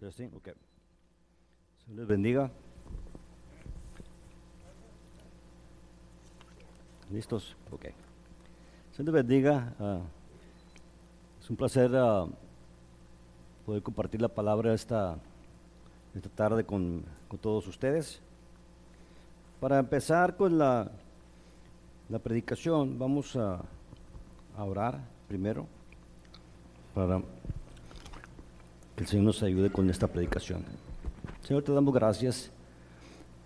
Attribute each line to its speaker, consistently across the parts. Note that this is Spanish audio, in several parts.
Speaker 1: Testing, ok. Se les bendiga. ¿Listos? Ok. Se les bendiga. ah, es un placer ah, poder compartir la palabra esta, esta tarde con, con todos ustedes. Para empezar con la, la predicación, vamos a, a orar primero para que el Señor nos ayude con esta predicación. Señor, te damos gracias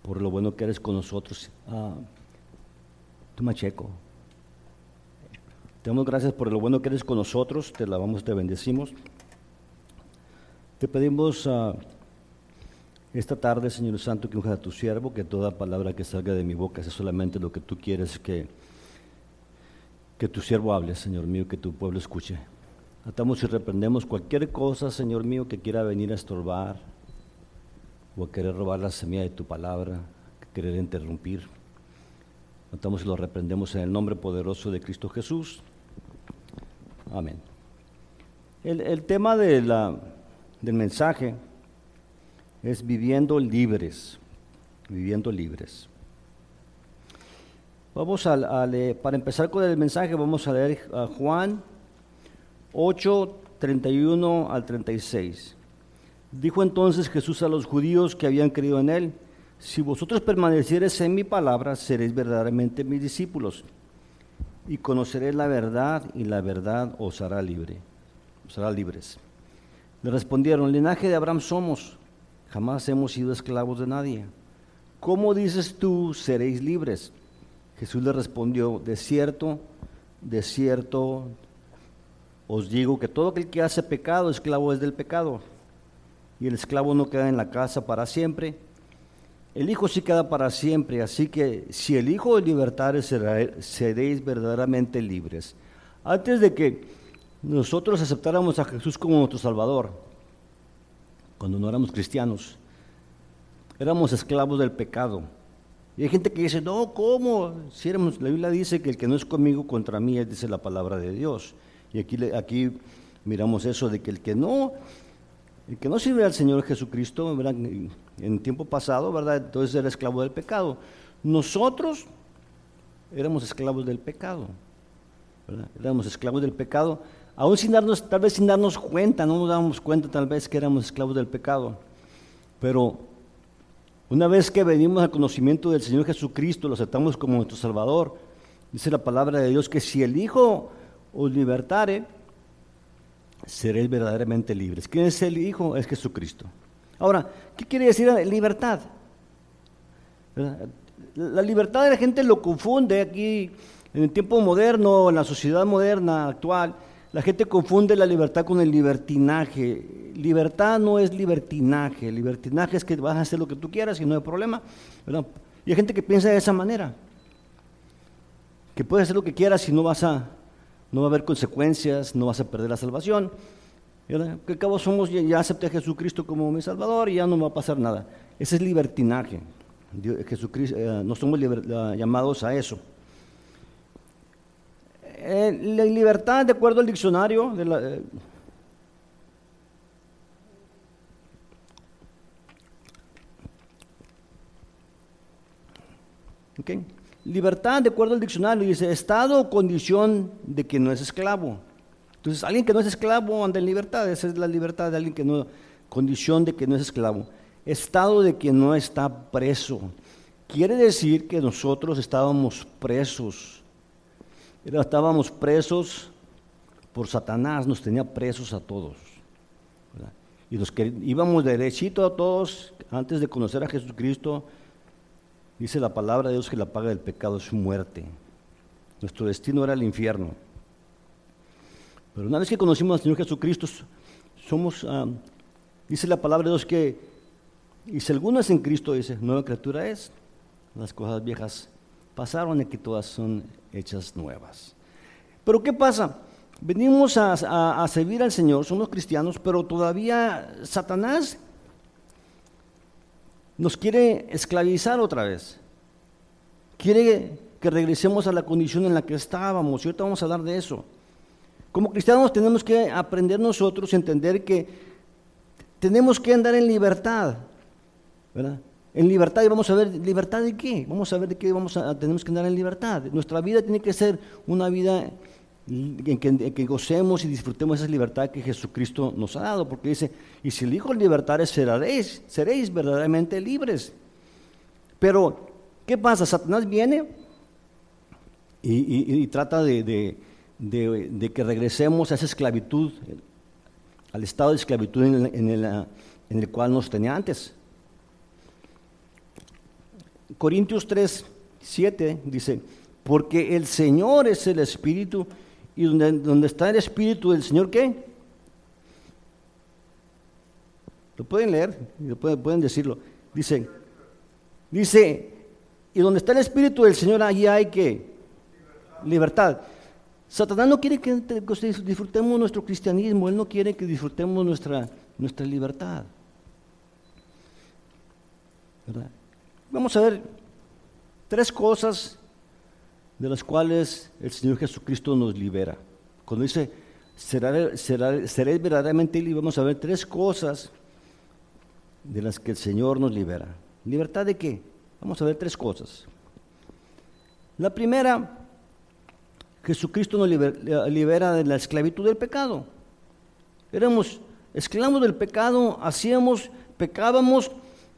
Speaker 1: por lo bueno que eres con nosotros. Ah, tú, Macheco. Te damos gracias por lo bueno que eres con nosotros. Te lavamos, te bendecimos. Te pedimos ah, esta tarde, Señor Santo, que unjas a tu siervo, que toda palabra que salga de mi boca sea solamente lo que tú quieres que, que tu siervo hable, Señor mío, que tu pueblo escuche. Atamos y reprendemos cualquier cosa, Señor mío, que quiera venir a estorbar o a querer robar la semilla de tu palabra, querer interrumpir. Atamos y lo reprendemos en el nombre poderoso de Cristo Jesús. Amén. El, el tema de la, del mensaje es viviendo libres, viviendo libres. Vamos a, a leer, para empezar con el mensaje, vamos a leer a Juan 8, 31 al 36. Dijo entonces Jesús a los judíos que habían creído en él, si vosotros permaneciereis en mi palabra, seréis verdaderamente mis discípulos, y conoceréis la verdad, y la verdad os hará libre, os hará libres. Le respondieron, linaje de Abraham somos, jamás hemos sido esclavos de nadie. ¿Cómo dices tú, seréis libres? Jesús le respondió, de cierto, de cierto, os digo que todo aquel que hace pecado, esclavo es del pecado. Y el esclavo no queda en la casa para siempre. El Hijo sí queda para siempre. Así que si el Hijo de libertares seréis verdaderamente libres. Antes de que nosotros aceptáramos a Jesús como nuestro Salvador, cuando no éramos cristianos, éramos esclavos del pecado. Y hay gente que dice, no, ¿cómo? Si la Biblia dice que el que no es conmigo contra mí, dice la palabra de Dios. Y aquí, aquí miramos eso de que el que no, el que no sirve al Señor Jesucristo, ¿verdad? en tiempo pasado, ¿verdad? Entonces era esclavo del pecado. Nosotros éramos esclavos del pecado. Éramos esclavos del pecado, aún sin darnos, tal vez sin darnos cuenta, no nos dábamos cuenta tal vez que éramos esclavos del pecado. Pero una vez que venimos al conocimiento del Señor Jesucristo, lo aceptamos como nuestro Salvador, dice la palabra de Dios que si el Hijo os libertare, seréis verdaderamente libres. ¿Quién es el Hijo? Es Jesucristo. Ahora, ¿qué quiere decir libertad? La libertad de la gente lo confunde aquí en el tiempo moderno, en la sociedad moderna actual. La gente confunde la libertad con el libertinaje. Libertad no es libertinaje. Libertinaje es que vas a hacer lo que tú quieras y no hay problema. Y hay gente que piensa de esa manera. Que puedes hacer lo que quieras y no vas a, no va a haber consecuencias, no vas a perder la salvación. ¿verdad? Que cabo somos, ya, acepté a Jesucristo como mi Salvador y ya no me va a pasar nada. Ese es libertinaje. Dios, Jesucristo, eh, no somos llamados a eso. Eh, la libertad, de acuerdo al diccionario, de eh. Libertad, de acuerdo al diccionario, dice estado o condición de que no es esclavo. Entonces, alguien que no es esclavo anda en libertad, esa es la libertad de alguien que no, condición de que no es esclavo. Estado de que no está preso. Quiere decir que nosotros estábamos presos. Estábamos presos por Satanás, nos tenía presos a todos. Y los que íbamos derechito a todos, antes de conocer a Jesucristo, Dice la palabra de Dios que la paga del pecado es muerte. Nuestro destino era el infierno. Pero una vez que conocimos al Señor Jesucristo, somos, uh, dice la palabra de Dios que, y si alguno es en Cristo, dice, nueva criatura es, las cosas viejas pasaron y que todas son hechas nuevas. Pero ¿qué pasa? Venimos a, a, a servir al Señor, somos cristianos, pero todavía Satanás nos quiere esclavizar otra vez. Quiere que regresemos a la condición en la que estábamos. Y ahorita vamos a hablar de eso. Como cristianos tenemos que aprender nosotros a entender que tenemos que andar en libertad, ¿verdad? En libertad y vamos a ver, ¿libertad de qué? Vamos a ver de qué vamos a, tenemos que andar en libertad. Nuestra vida tiene que ser una vida en que, gocemos y disfrutemos esa libertad que Jesucristo nos ha dado, porque dice, y si el Hijo de libertad seréis, seréis verdaderamente libres. Pero, ¿qué pasa? Satanás viene y, trata de, que regresemos a esa esclavitud, al estado de esclavitud en el, cual nos tenía antes. Corintios 3, 7 dice, porque el Señor es el Espíritu y donde, está el Espíritu del Señor, ¿qué? Lo pueden leer, pueden, pueden decirlo. Dice, dice, y donde está el Espíritu del Señor, allí hay que libertad. Satanás no quiere que disfrutemos nuestro cristianismo, él no quiere que disfrutemos nuestra, nuestra libertad. Vamos a ver tres cosas de las cuales el Señor Jesucristo nos libera. Cuando dice, seréis verdaderamente libres, vamos a ver tres cosas de las que el Señor nos libera. ¿Libertad de qué? Vamos a ver tres cosas. La primera, Jesucristo nos libera, de la esclavitud del pecado. Éramos esclavos del pecado, hacíamos, pecábamos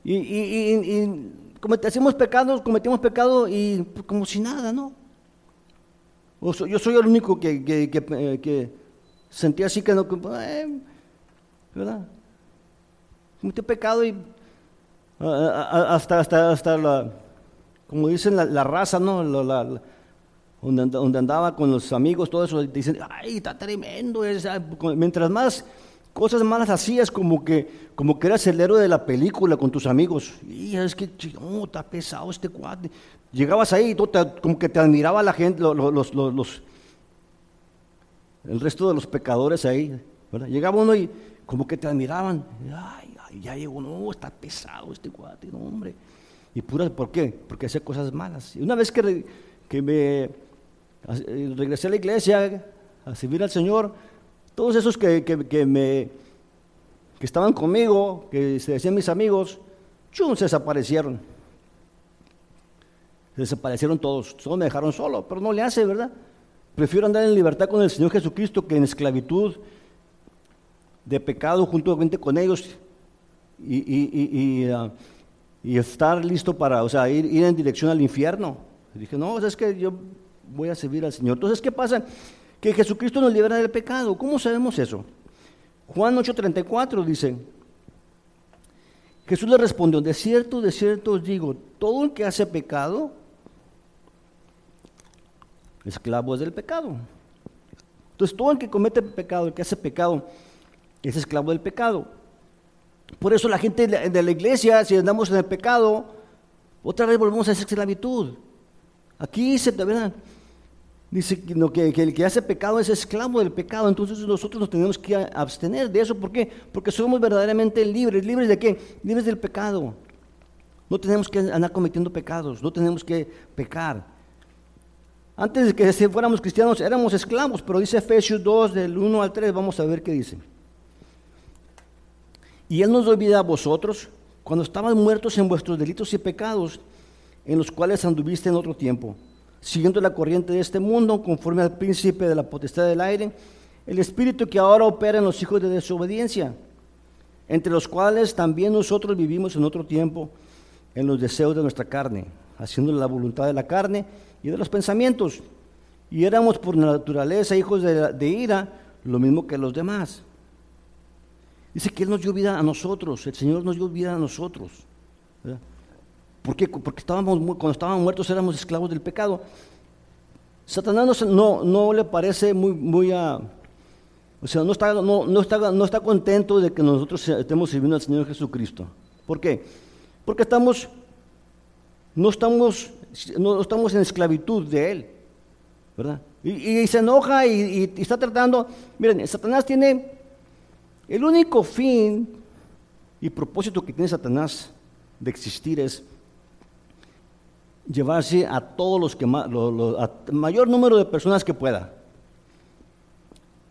Speaker 1: y, y, hacíamos pecados, cometíamos pecado y pues, como si nada, ¿no? Yo soy el único que, que, sentía así que no, eh, ¿verdad? Cometí pecado y hasta, hasta, hasta la, como dicen la, raza, ¿no? La, donde, andaba con los amigos, todo eso, dicen, ay, está tremendo. Ah, mientras más cosas malas hacías, como que, como que eras el héroe de la película con tus amigos. Y es que, no, está pesado este cuate. Llegabas ahí y tú como que te admiraba la gente, los, los, el resto de los pecadores ahí. Llegaba uno y como que te admiraban. Ay, ay, ya llegó, no, está pesado este cuate, no, hombre. Y pura, ¿por qué? Porque hacía cosas malas. Una vez que, que me eh, regresé a la iglesia a servir al Señor, todos esos que, que, me, que estaban conmigo, que se decían mis amigos, chum, se desaparecieron. Se desaparecieron todos, todos me dejaron solo, pero no le hace, ¿verdad? Prefiero andar en libertad con el Señor Jesucristo que en esclavitud de pecado juntamente con ellos y, y, y, ah, estar listo para, o sea, ir, ir en dirección al infierno. Y dije, no, es que yo voy a servir al Señor. Entonces, ¿qué pasa? Que Jesucristo nos libera del pecado. ¿Cómo sabemos eso? Juan 8:34 dice, Jesús le respondió, de cierto, de cierto os digo, todo el que hace pecado, esclavo es del pecado. Entonces todo el que comete pecado, el que hace pecado, es esclavo del pecado. Por eso la gente de la iglesia, si andamos en el pecado, otra vez volvemos a esa esclavitud. Aquí se, ¿verdad? Dice que, que, el que hace pecado es esclavo del pecado, entonces nosotros nos tenemos que abstener de eso. ¿Por qué? Porque somos verdaderamente libres. ¿Libres de qué? Libres del pecado. No tenemos que andar cometiendo pecados, no tenemos que pecar. Antes de que fuéramos cristianos éramos esclavos, pero dice Efesios 2 del 1 al 3, vamos a ver qué dice. Y Él nos olvida a vosotros cuando estaban muertos en vuestros delitos y pecados, en los cuales anduviste en otro tiempo siguiendo la corriente de este mundo, conforme al príncipe de la potestad del aire, el espíritu que ahora opera en los hijos de desobediencia, entre los cuales también nosotros vivimos en otro tiempo en los deseos de nuestra carne, haciendo la voluntad de la carne y de los pensamientos. Y éramos por naturaleza hijos de, ira, lo mismo que los demás. Dice que Él nos dio vida a nosotros, el Señor nos dio vida a nosotros. ¿Por qué? Porque estábamos, cuando estábamos muertos éramos esclavos del pecado. Satanás no, no le parece muy, muy o sea, no está, no, no, está, no está contento de que nosotros estemos sirviendo al Señor Jesucristo. ¿Por qué? Porque estamos, no estamos, no estamos en esclavitud de Él, ¿verdad? Y, se enoja y, y, está tratando, miren, Satanás tiene el único fin y propósito que tiene Satanás de existir es llevarse a todos los que más, mayor número de personas que pueda.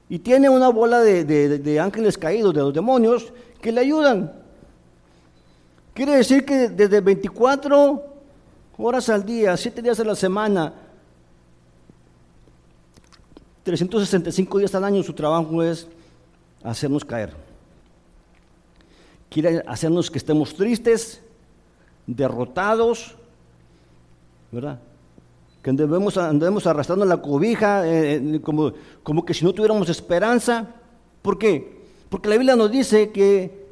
Speaker 1: Y tiene una bola de, de- de ángeles caídos, de los demonios, que le ayudan. Quiere decir que desde 24 horas al día, 7 días a la semana, 365 días al año, su trabajo es hacernos caer. Quiere hacernos que estemos tristes, derrotados, ¿verdad? Que andemos, andemos arrastrando la cobija, eh, eh, como, como que si no tuviéramos esperanza. ¿Por qué? Porque la Biblia nos dice que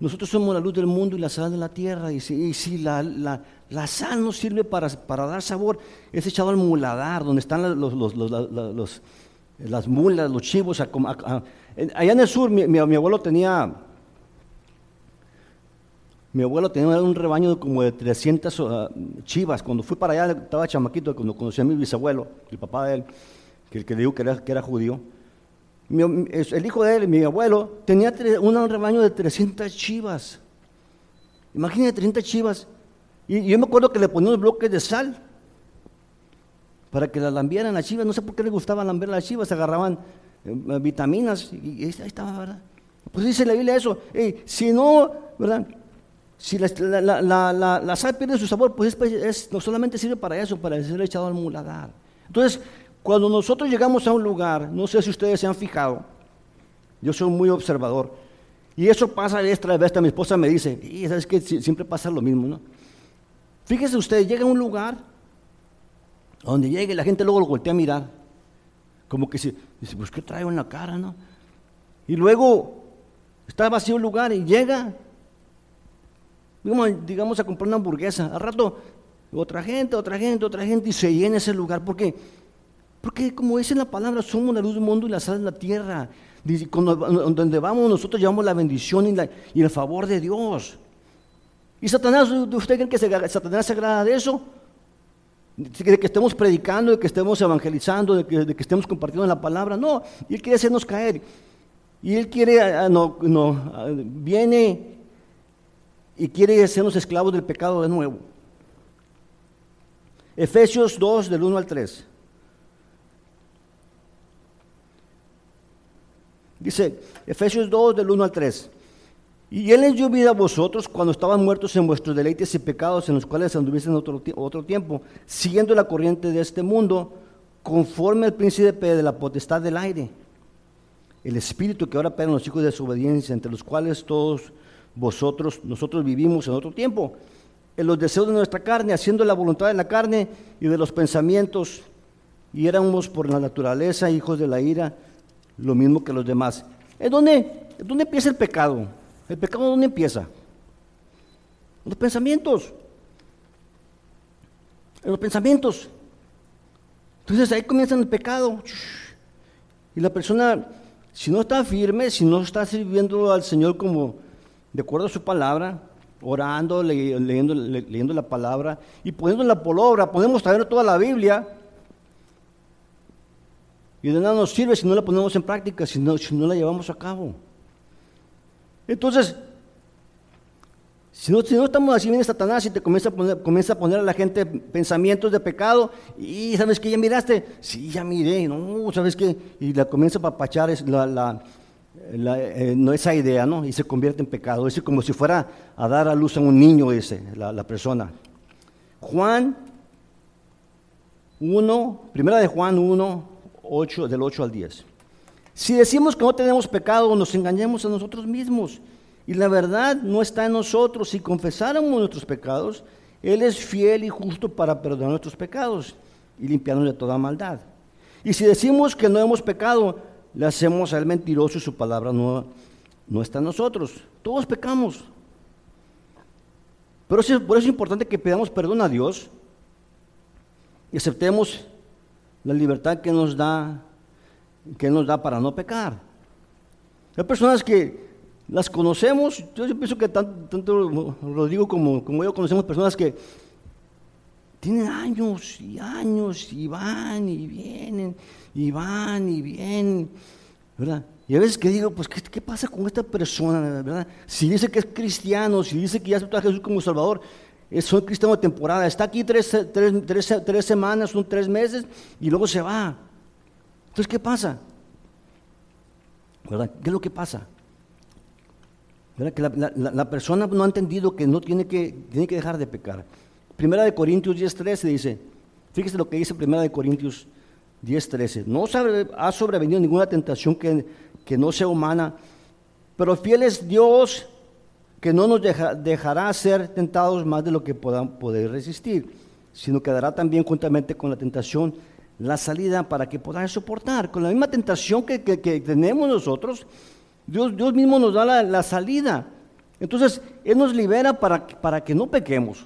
Speaker 1: nosotros somos la luz del mundo y la sal de la tierra. Y si, la, la- la sal no sirve para, para dar sabor, es echado al muladar, donde están los, los- los- la- la- los- las mulas, los chivos. allá en el sur, mi- mi abuelo tenía mi abuelo tenía un rebaño como de 300 ah, chivas. Cuando fui para allá, estaba chamaquito, cuando conocí a mi bisabuelo, el papá de él, que el que digo que era, que era judío. El hijo de él, mi abuelo, tenía un rebaño de 300 chivas. Imagínate 300 chivas. Y, yo me acuerdo que le ponía unos bloques de sal para que las lambieran las chivas. No sé por qué les gustaba lamber las chivas, agarraban eh, vitaminas y, ahí estaba, ¿verdad? Pues dice la Biblia eso. Si no, ¿verdad? Si la, sal pierde su sabor, pues es, es- no solamente sirve para eso, para ser echado al muladar. Entonces, cuando nosotros llegamos a un lugar, no sé si ustedes se han fijado, yo soy muy observador, y eso pasa vez tras vez, mi esposa me dice, y sabes que siempre pasa lo mismo, ¿no? Fíjese usted, llega a un lugar donde llegue, la gente luego lo voltea a mirar, como que se, dice, pues ¿qué traigo en la cara, no? Y luego está vacío el lugar y llega digamos, a comprar una hamburguesa. Al rato, otra gente, otra gente, otra gente, y se llena ese lugar. ¿Por qué? Porque, como dice la palabra, somos la luz del mundo y la sal de la tierra. Dice, cuando, donde vamos, nosotros llevamos la bendición y, el favor de Dios. ¿Y Satanás, usted cree que Satanás se agrada de eso? De que estemos predicando, de que estemos evangelizando, de que, de que estemos compartiendo la palabra. No, Él quiere hacernos caer. Y Él quiere, ah, no, no, ah, viene y quiere hacernos esclavos del pecado de nuevo. Efesios 2, del 1 al 3. Dice, Efesios 2, del 1 al 3. Y Él les dio vida a vosotros cuando estaban muertos en vuestros deleites y pecados en los cuales anduviste en otro, otro tiempo, siguiendo la corriente de este mundo, conforme al príncipe de la potestad del aire, el espíritu que ahora opera en los hijos de desobediencia, entre los cuales todos vosotros, nosotros vivimos en otro tiempo, en los deseos de nuestra carne, haciendo la voluntad de la carne y de los pensamientos, y éramos por la naturaleza hijos de la ira, lo mismo que los demás. ¿En dónde, dónde empieza el pecado? ¿El pecado dónde empieza? En los pensamientos. En los pensamientos. Entonces ahí comienza el pecado. Y la persona, si no está firme, si no está sirviendo al Señor como de acuerdo a su palabra, orando, le- leyendo, le- leyendo la palabra y poniéndola por obra, podemos traer toda la Biblia. Y de nada nos sirve si no la ponemos en práctica, si no, si no la llevamos a cabo. Entonces, si no, si no estamos así, viene Satanás y te comienza a, poner, comienza a poner a la gente pensamientos de pecado. Y sabes que ya miraste, sí, ya miré, no, sabes que, y la comienza a papachar la, la- eh, no, esa idea, ¿no? Y se convierte en pecado. Es como si fuera a dar a luz a un niño la, la persona. Juan 1, primera de Juan 1, 8, del 8 al 10. Si decimos que no tenemos pecado, nos engañamos a nosotros mismos. Y la verdad no está en nosotros. Si confesáramos nuestros pecados, Él es fiel y justo para perdonar nuestros pecados y limpiarnos de toda maldad. Y si decimos que no hemos pecado, le hacemos a Él mentiroso y su palabra no, no está en nosotros. Todos pecamos. Pero por eso es importante que pidamos perdón a Dios y aceptemos la libertad que nos da, que nos da para no pecar. Hay personas que las conocemos, yo, pienso que tan- tanto Rodrigo como, como yo conocemos personas que tienen años y años y van y vienen y van y vienen, ¿verdad? Y a veces que digo, pues, ¿qué, qué pasa con esta persona, verdad? Si dice que es cristiano, si dice que ya aceptó a Jesús como Salvador, es un cristiano de temporada, está aquí tres, tres, tres, tres semanas, son tres meses y luego se va. Entonces, ¿qué pasa? ¿Verdad? ¿Qué es lo que pasa? ¿Verdad? Que la, la- la persona no ha entendido que no tiene que, tiene que dejar de pecar. Primera de Corintios 10.13 dice, fíjese lo que dice Primera de Corintios 10.13, no os ha sobrevenido ninguna tentación que, que no sea humana, pero fiel es Dios que no nos deja- dejará ser tentados más de lo que podamos poder resistir, sino que dará también juntamente con la tentación la salida para que podáis soportar. Con la misma tentación que, que- que tenemos nosotros, Dios, Dios mismo nos da la, la salida. Entonces, Él nos libera para, para que no pequemos.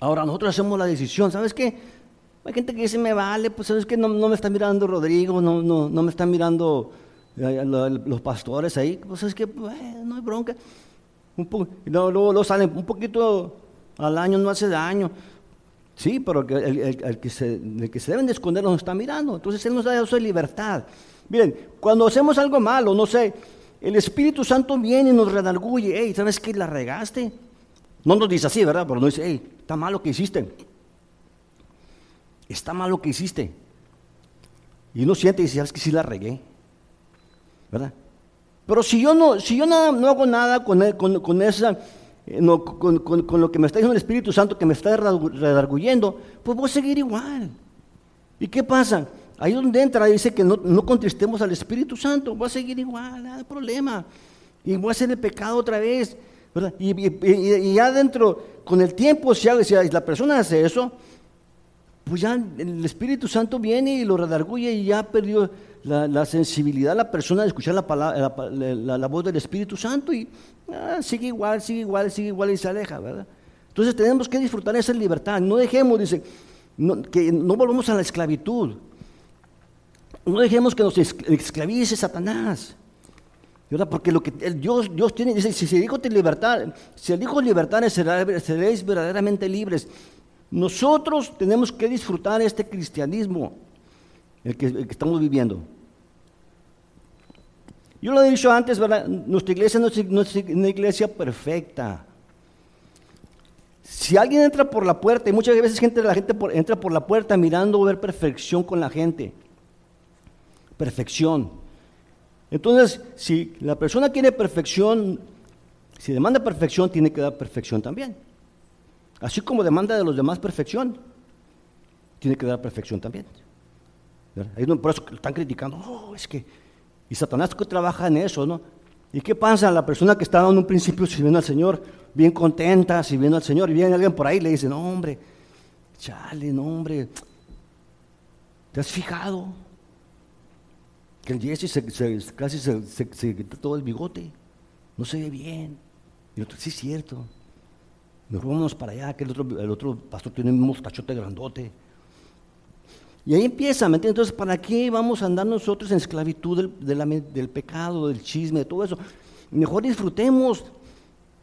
Speaker 1: Ahora nosotros hacemos la decisión, ¿sabes qué? Hay gente que dice, me vale, pues sabes que no, no me está mirando Rodrigo, no, no, no me están mirando eh, lo- los pastores ahí, pues es que no hay bronca. Luego, luego- salen un poquito al año, no hace daño. Sí, pero el, el- que se, el que se deben de esconder nos está mirando. Entonces Él nos da eso de libertad. Miren, cuando hacemos algo malo, no sé, el Espíritu Santo viene y nos redarguye. Hey, ¿sabes qué? La regaste. No nos dice así, ¿verdad? Pero nos dice, hey, está mal lo que hiciste. Está mal lo que hiciste. Y uno siente y dice, ¿sabes que sí la regué? ¿Verdad? Pero si yo no, si yo nada, no hago nada con, con, esa, eh, no, con, lo que me está diciendo el Espíritu Santo, que me está redargu- redarguyendo, pues voy a seguir igual. ¿Y qué pasa? Ahí donde entra, dice que no, no contristemos al Espíritu Santo, voy a seguir igual, no hay problema. Y voy a hacer el pecado otra vez. ¿verdad? Y, ya dentro, con el tiempo, si, si la persona hace eso, pues ya el Espíritu Santo viene y lo redarguye y ya perdió la, la sensibilidad la persona de escuchar la, palabra, la, voz del Espíritu Santo y ah, sigue igual, sigue igual, sigue igual y se aleja, ¿verdad? Entonces tenemos que disfrutar esa libertad, no dejemos, dice, que no volvamos a la esclavitud, no dejemos que nos es- esclavice Satanás. ¿verdad? Porque lo que Dios, Dios tiene, dice, si se dijo libertad, si el Hijo libertad seréis verdaderamente libres. Nosotros tenemos que disfrutar este cristianismo, el que, estamos viviendo. Yo lo he dicho antes. Nuestra iglesia no es, una iglesia perfecta. Si alguien entra por la puerta, y muchas veces gente, la gente entra por la puerta mirando ver perfección con la gente. Perfección. Entonces, si la persona quiere perfección, si demanda perfección, tiene que dar perfección también. Así como demanda de los demás perfección, tiene que dar perfección también. Por eso están criticando, oh, es que, y Satanás que trabaja en eso, ¿no? ¿Y qué pasa? La persona que estaba en un principio sirviendo al Señor, bien contenta, sirviendo al Señor, y viene alguien por ahí y le dice, no, hombre, chale, no, hombre, ¿te has fijado? Que el Jesse se- casi se, se- todo el bigote, no se ve bien. Y otro, sí es cierto. Mejor vámonos para allá, que el otro, el otro pastor tiene un mostachote grandote. Y ahí empieza, ¿me entiendes? Entonces, ¿para qué vamos a andar nosotros en esclavitud del, del pecado, del chisme, de todo eso? Mejor disfrutemos,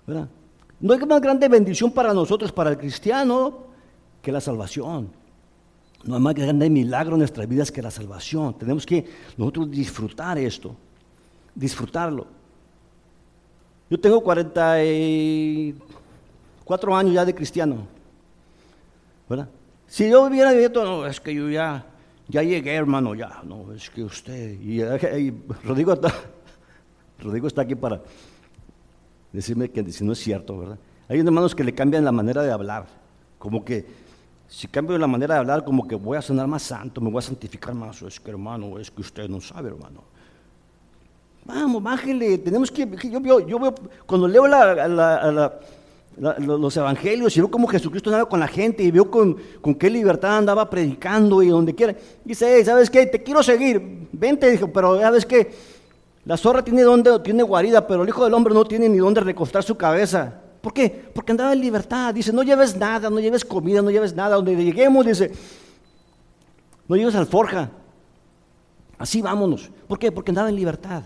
Speaker 1: ¿verdad? No hay más grande bendición para nosotros, para el cristiano, que la salvación. No hay más grande milagro en nuestras vidas que la salvación. Tenemos que nosotros disfrutar esto, disfrutarlo. Yo tengo 44 años ya de cristiano, ¿verdad? Si yo hubiera vivido, no, es que yo ya, ya llegué, hermano, ya, no, es que usted, y, Rodrigo, está, Rodrigo está aquí para decirme que si no es cierto, ¿verdad? Hay hermanos que le cambian la manera de hablar, como que si cambio la manera de hablar, como que voy a sonar más santo, me voy a santificar más, es que hermano, es que usted no sabe, hermano. Vamos, bájele, tenemos que, yo yo veo cuando leo la- los evangelios y veo cómo Jesucristo andaba con la gente y veo con, qué libertad andaba predicando y donde quiera. Dice, "Hey, ¿sabes qué? Te quiero seguir, vente, dijo, pero ¿sabes qué? La zorra tiene donde, tiene guarida, pero el Hijo del Hombre no tiene ni dónde recostar su cabeza. ¿Por qué? Porque andaba en libertad. Dice, no lleves nada, no lleves comida, no lleves nada. Donde lleguemos, dice, no lleves alforja. Así vámonos. ¿Por qué? Porque andaba en libertad.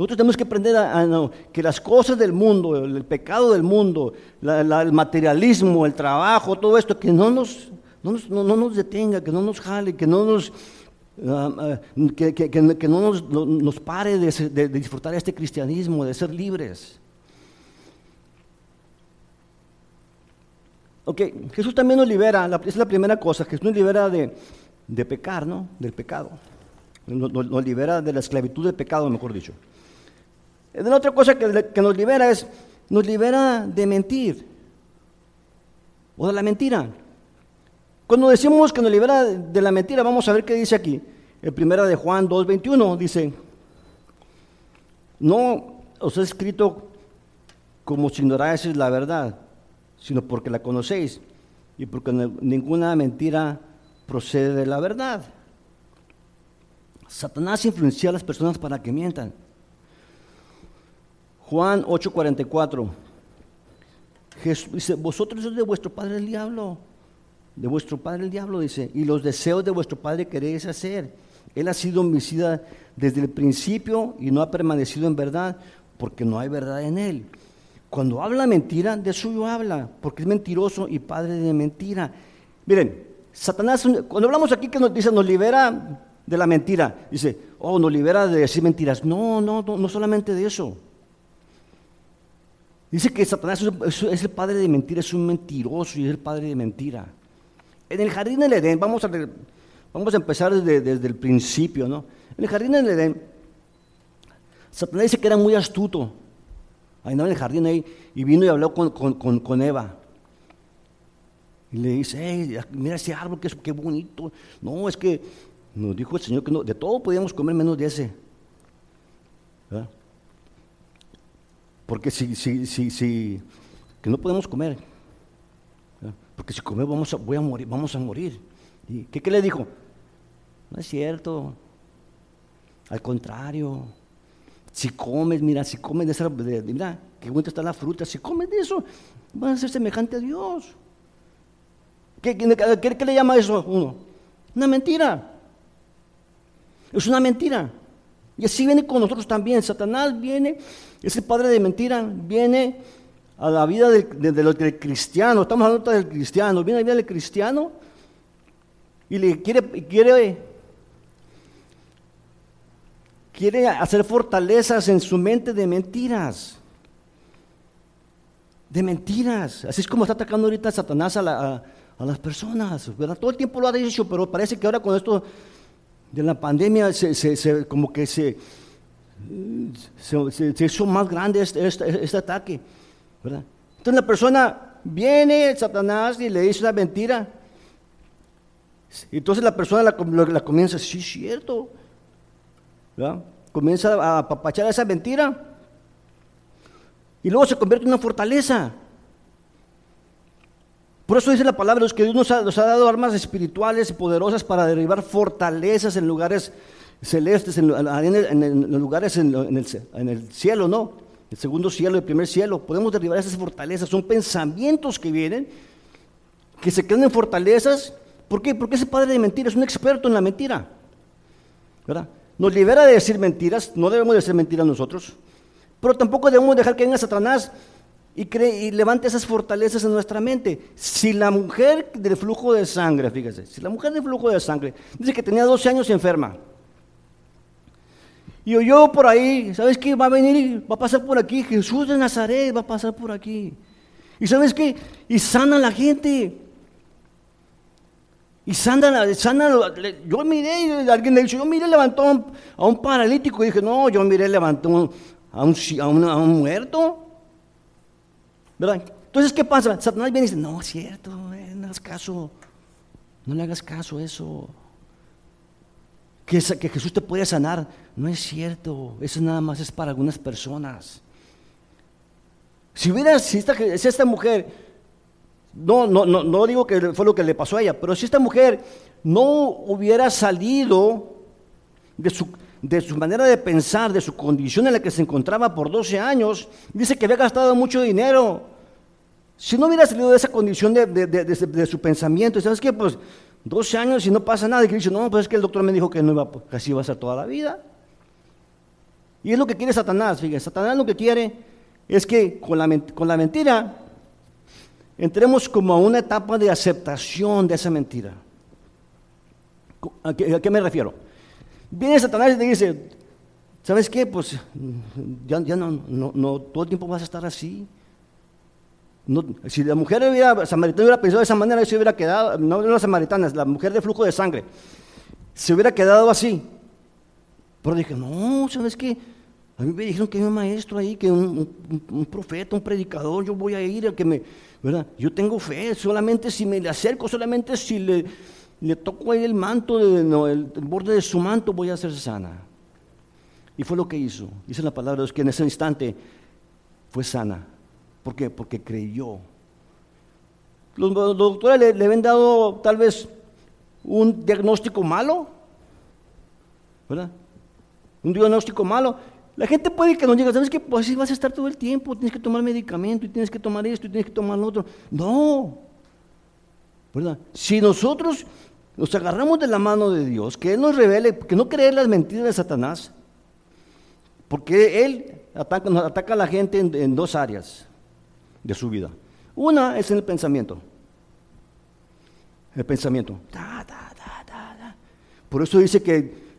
Speaker 1: Nosotros tenemos que aprender a, que las cosas del mundo, el, pecado del mundo, el materialismo, el trabajo, todo esto, que no nos, no nos, no- no nos detenga, que no nos jale, que no nos, ah, ah, que, no nos, no- nos pare de, de- de disfrutar este cristianismo, de ser libres. Ok, Jesús también nos libera, la- es la primera cosa, Jesús nos libera de, de pecar, ¿no? Del pecado. nos, libera de la esclavitud del pecado, mejor dicho. La otra cosa que, nos libera es, nos libera de mentir o de la mentira. Cuando decimos que nos libera de la mentira, vamos a ver qué dice aquí. En primera de Juan 2.21 dice, no os he escrito como si ignoráis la verdad, sino porque la conocéis y porque ninguna mentira procede de la verdad. Satanás influencia a las personas para que mientan. Juan 8:44. Jesús dice, vosotros sois de vuestro padre el diablo, de vuestro padre el diablo, dice, y los deseos de vuestro padre queréis hacer. Él ha sido homicida desde el principio y no ha permanecido en verdad porque no hay verdad en él. Cuando habla mentira, de suyo habla, porque es mentiroso y padre de mentira. Miren, Satanás, cuando hablamos aquí que nos dice, nos libera de la mentira, dice, oh, nos libera de decir mentiras. No, no, no, no solamente de eso. Dice que Satanás es el padre de mentira, es un mentiroso y es el padre de mentira. En el jardín del Edén, vamos a, vamos a empezar desde, desde el principio, ¿no? En el jardín del Edén, Satanás dice que era muy astuto. Ahí en el jardín ahí, y vino y habló con, Eva. Y le dice, mira ese árbol, es, qué bonito. No, es que nos dijo el Señor que no, de todo podíamos comer menos de ese. Porque si, si, si, si, que no podemos comer. Porque si comemos vamos a, voy a morir, vamos a morir. ¿Y qué, qué le dijo? No es cierto. Al contrario, si comes, mira, si comes de esa, mira, qué bonita está la fruta, si comes de eso, vas a ser semejante a Dios. ¿Qué, qué, le llama eso a uno? Una mentira. Es una mentira. Y así viene con nosotros también. Satanás viene, ese padre de mentira, viene a la vida del, del cristiano. Estamos hablando del cristiano. Viene a la vida del cristiano y le quiere, quiere quiere hacer fortalezas en su mente de mentiras. De mentiras. Así es como está atacando ahorita Satanás a, las personas. ¿verdad? Todo el tiempo lo ha dicho, pero parece que ahora con esto de la pandemia se, como que se, se, hizo más grande este, este, este, ataque. ¿verdad? Entonces la persona viene, Satanás, y le dice una mentira. Entonces la persona la, la comienza, sí, es cierto. Comienza a apapachar esa mentira y luego se convierte en una fortaleza. Por eso dice la palabra que Dios nos ha, dado armas espirituales y poderosas para derribar fortalezas en lugares celestes, en, lugares en, el, cielo, ¿no? El segundo cielo, el primer cielo. Podemos derribar esas fortalezas. Son pensamientos que vienen, que se quedan en fortalezas. ¿Por qué? Porque ese padre de mentira es un experto en la mentira. ¿Verdad? nos libera de decir mentiras, no debemos decir mentiras nosotros, pero tampoco debemos dejar que venga Satanás y, y levante esas fortalezas en nuestra mente. Si la mujer del flujo de sangre, fíjese, si la mujer del flujo de sangre dice que tenía 12 años enferma, y oyó por ahí, ¿sabes qué? Va a venir, va a pasar por aquí, Jesús de Nazaret va a pasar por aquí. ¿Y sabes qué? Y sana a la gente. Y Sandra, yo miré, alguien le dijo, yo miré, levantó a un, paralítico. Y dije, no, yo miré, levantó a un, muerto. Entonces, ¿qué pasa? Satanás viene y dice, no, es cierto, eh, no hagas caso. No le hagas caso a eso. Que, Jesús te puede sanar. No es cierto. Eso nada más es para algunas personas. Si hubiera, esta, si esta mujer no, no, no, no digo que fue lo que le pasó a ella, pero si esta mujer no hubiera salido de su, de su manera de pensar, de su condición en la que se encontraba por 12 años, dice que había gastado mucho dinero. Si no hubiera salido de esa condición de, de, su pensamiento, ¿sabes qué? Pues 12 años y no pasa nada. Y que dice, no, pues es que el doctor me dijo que, no iba, que así iba a ser toda la vida. Y es lo que quiere Satanás, fíjense. Satanás lo que quiere es que con la, con la mentira entremos como a una etapa de aceptación de esa mentira. ¿A qué, me refiero? Viene Satanás y te dice, ¿sabes qué? Pues ya, no, no, todo el tiempo vas a estar así. Si la mujer hubiera, samaritana hubiera pensado de esa manera, se hubiera quedado, no las samaritanas, la mujer de flujo de sangre, se hubiera quedado así. Pero dije, no, ¿sabes qué? A mí me dijeron que hay un maestro ahí, que un, profeta, un predicador, yo voy a ir que me, ¿verdad? Yo tengo fe, solamente si me le acerco, solamente si le, toco ahí el manto, de, el, borde de su manto, voy a ser sana. Y fue lo que hizo. Dice la palabra de Dios que en ese instante fue sana. ¿Por qué? Porque creyó. Los, doctores le, le habían dado tal vez un diagnóstico malo, ¿verdad? Un diagnóstico malo. La gente puede que no llegue, ¿sabes qué? Pues así vas a estar todo el tiempo, tienes que tomar medicamento y tienes que tomar esto y tienes que tomar lo otro. No, ¿verdad? Si nosotros nos agarramos de la mano de Dios, que Él nos revele, que no creer las mentiras de Satanás, porque Él ataca, ataca a la gente en, dos áreas de su vida. Una es en el pensamiento. El pensamiento. Por eso dice que